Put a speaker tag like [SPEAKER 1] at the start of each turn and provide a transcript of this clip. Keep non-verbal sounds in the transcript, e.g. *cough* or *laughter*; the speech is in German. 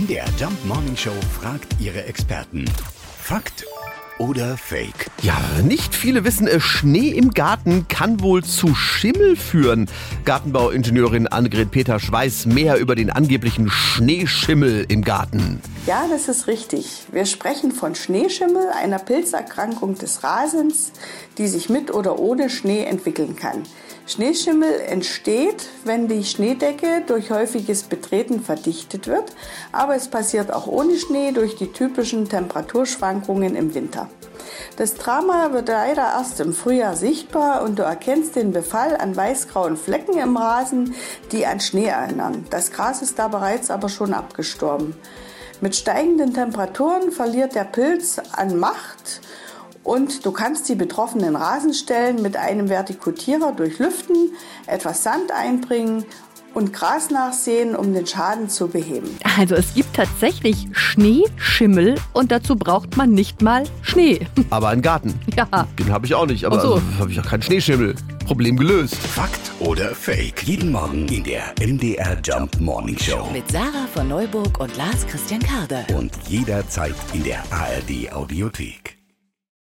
[SPEAKER 1] MDR Jump Morning Show fragt ihre Experten. Fakt oder Fake?
[SPEAKER 2] Ja, nicht viele wissen, Schnee im Garten kann wohl zu Schimmel führen. Gartenbauingenieurin Annegret Peters weiß mehr über den angeblichen Schneeschimmel im Garten.
[SPEAKER 3] Ja, das ist richtig. Wir sprechen von Schneeschimmel, einer Pilzerkrankung des Rasens, die sich mit oder ohne Schnee entwickeln kann. Schneeschimmel entsteht, wenn die Schneedecke durch häufiges Betreten verdichtet wird, aber es passiert auch ohne Schnee durch die typischen Temperaturschwankungen im Winter. Das Drama wird leider erst im Frühjahr sichtbar und du erkennst den Befall an weißgrauen Flecken im Rasen, die an Schnee erinnern. Das Gras ist da bereits aber schon abgestorben. Mit steigenden Temperaturen verliert der Pilz an Macht und du kannst die betroffenen Rasenstellen mit einem Vertikutierer durchlüften, etwas Sand einbringen und Gras nachsehen, um den Schaden zu beheben.
[SPEAKER 4] Also es gibt tatsächlich Schneeschimmel und dazu braucht man nicht mal Schnee. *laughs*
[SPEAKER 2] Aber einen Garten.
[SPEAKER 4] Ja.
[SPEAKER 2] Den habe ich auch nicht, aber
[SPEAKER 4] so.
[SPEAKER 2] also, habe ich auch keinen Schneeschimmel. Problem gelöst.
[SPEAKER 1] Fakt oder Fake? Jeden Morgen in der MDR Jump Morning Show.
[SPEAKER 5] Mit Sarah von Neuburg und Lars Christian Karde.
[SPEAKER 1] Und jederzeit in der ARD Audiothek.